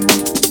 you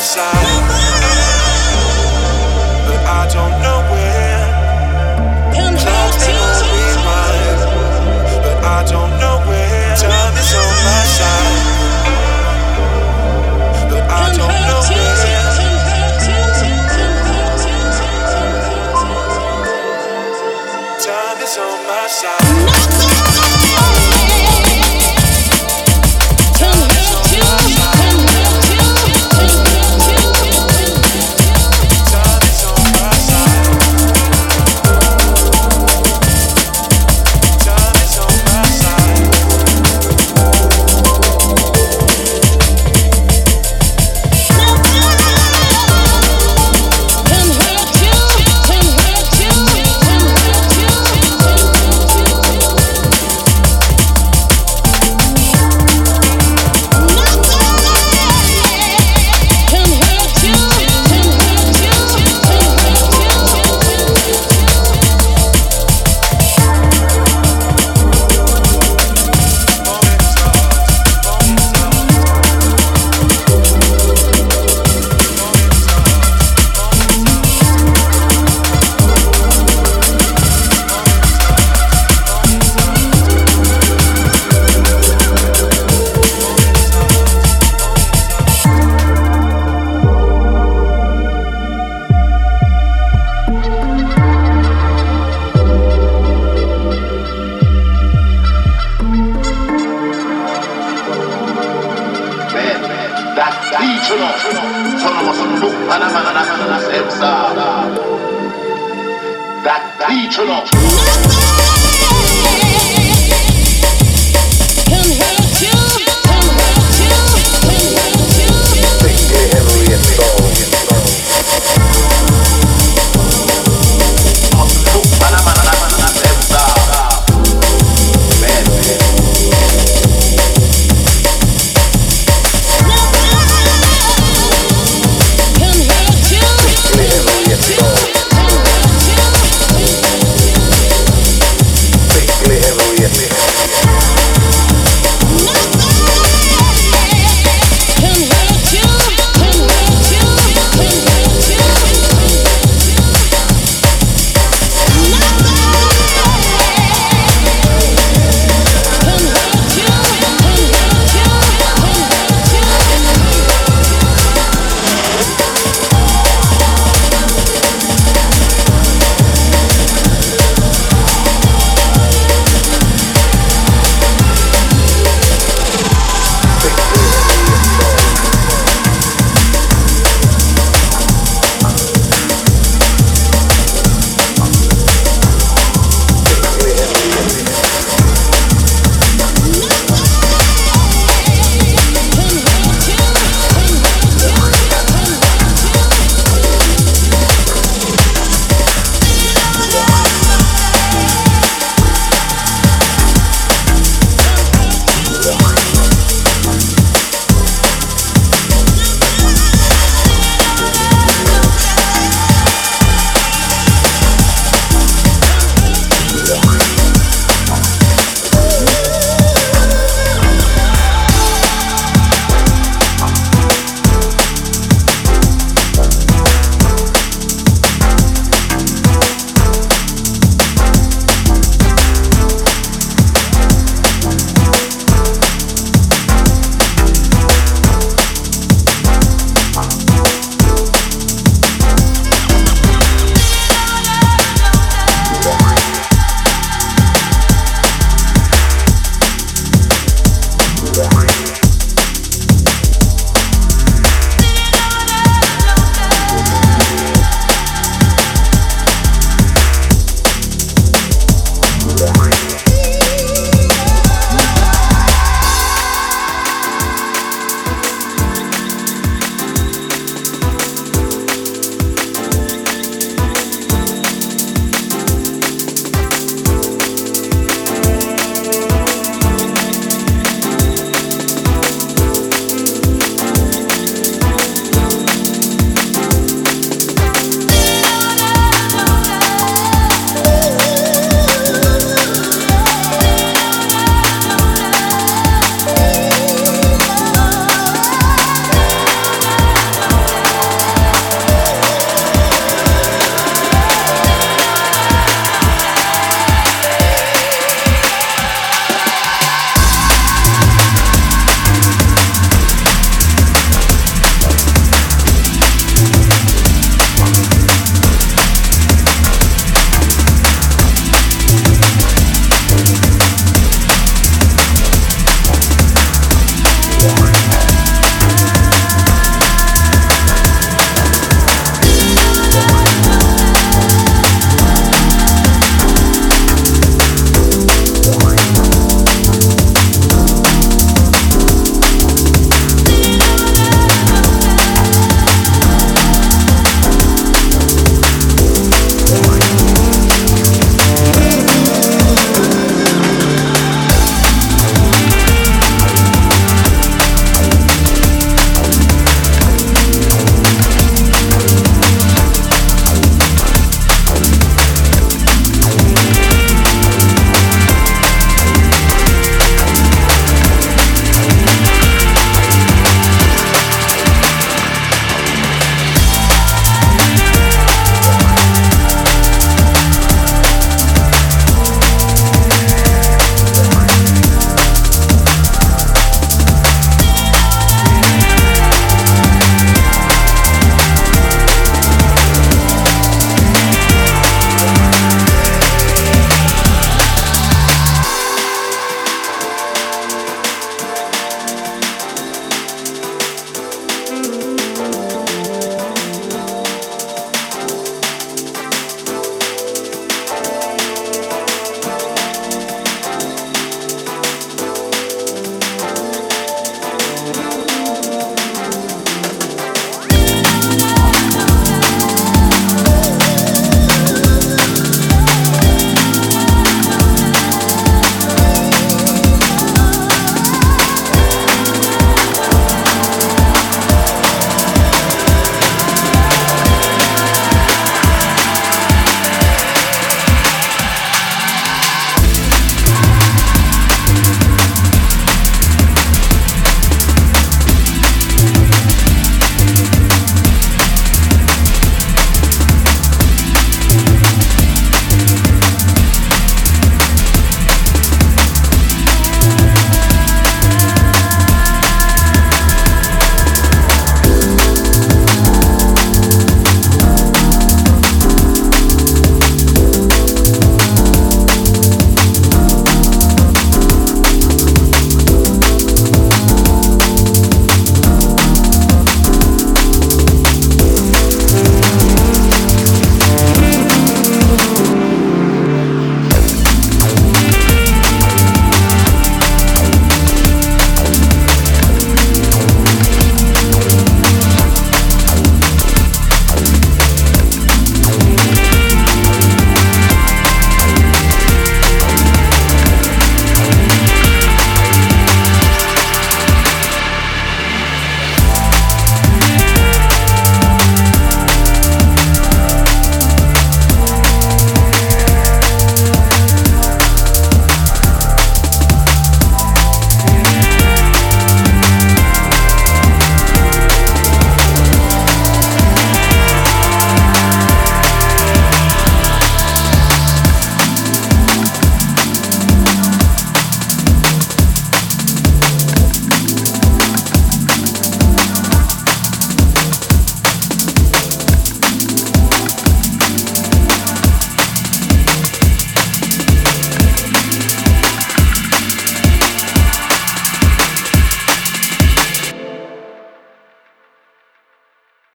my dakichino sono mosundukkana mananana nasemsala dakichino Come hurt you, come hurt you, come hurt you. Think every soul.